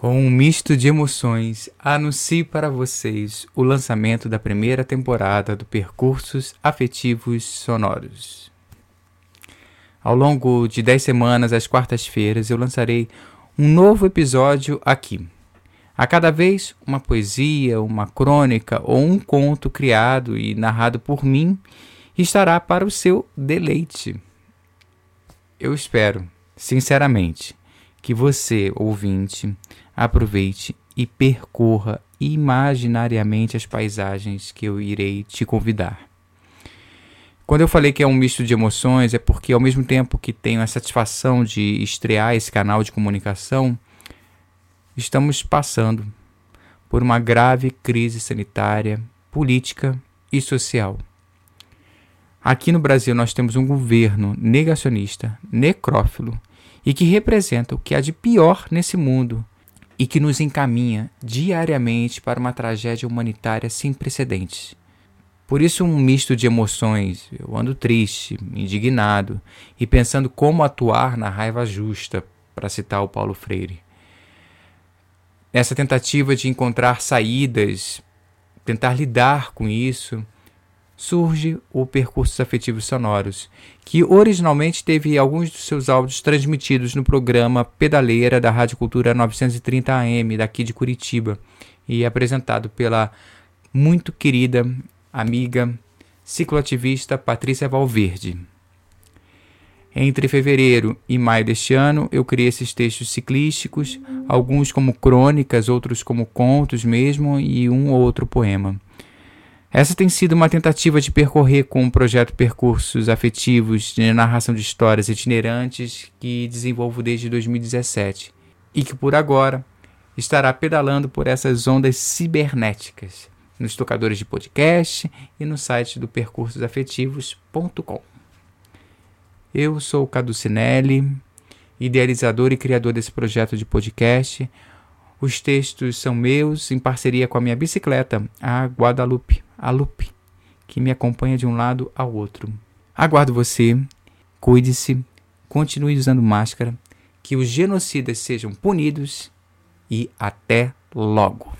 Com um misto de emoções, anuncio para vocês o lançamento da primeira temporada do Percursos Afetivos Sonoros. Ao longo de 10 semanas, às quartas-feiras, eu lançarei um novo episódio aqui. A cada vez, uma poesia, uma crônica ou um conto criado e narrado por mim estará para o seu deleite. Eu espero, sinceramente, que você, ouvinte, aproveite e percorra imaginariamente as paisagens que eu irei te convidar. Quando eu falei que é um misto de emoções, é porque ao mesmo tempo que tenho a satisfação de estrear esse canal de comunicação, estamos passando por uma grave crise sanitária, política e social. Aqui no Brasil nós temos um governo negacionista, necrófilo e que representa o que há de pior nesse mundo e que nos encaminha diariamente para uma tragédia humanitária sem precedentes. Por isso, um misto de emoções. Eu ando triste, indignado e pensando como atuar na raiva justa, para citar o Paulo Freire. Nessa tentativa de encontrar saídas, tentar lidar com isso, surge o Percursos Afetivos Sonoros, que originalmente teve alguns dos seus áudios transmitidos no programa Pedaleira da Rádio Cultura 930 AM, daqui de Curitiba, e apresentado pela muito querida amiga cicloativista Patrícia Valverde. Entre fevereiro e maio deste ano, eu criei esses textos ciclísticos, alguns como crônicas, outros como contos mesmo, e um ou outro poema. Essa tem sido uma tentativa de percorrer com o projeto Percursos Afetivos de narração de histórias itinerantes que desenvolvo desde 2017 e que por agora estará pedalando por essas ondas cibernéticas nos tocadores de podcast e no site do percursosafetivos.com. Eu sou o Cadu Cinelli, idealizador e criador desse projeto de podcast. Os textos são meus em parceria com a minha bicicleta, a Guadalupe a Lupe, que me acompanha de um lado ao outro. Aguardo você, cuide-se, continue usando máscara, que os genocidas sejam punidos e até logo.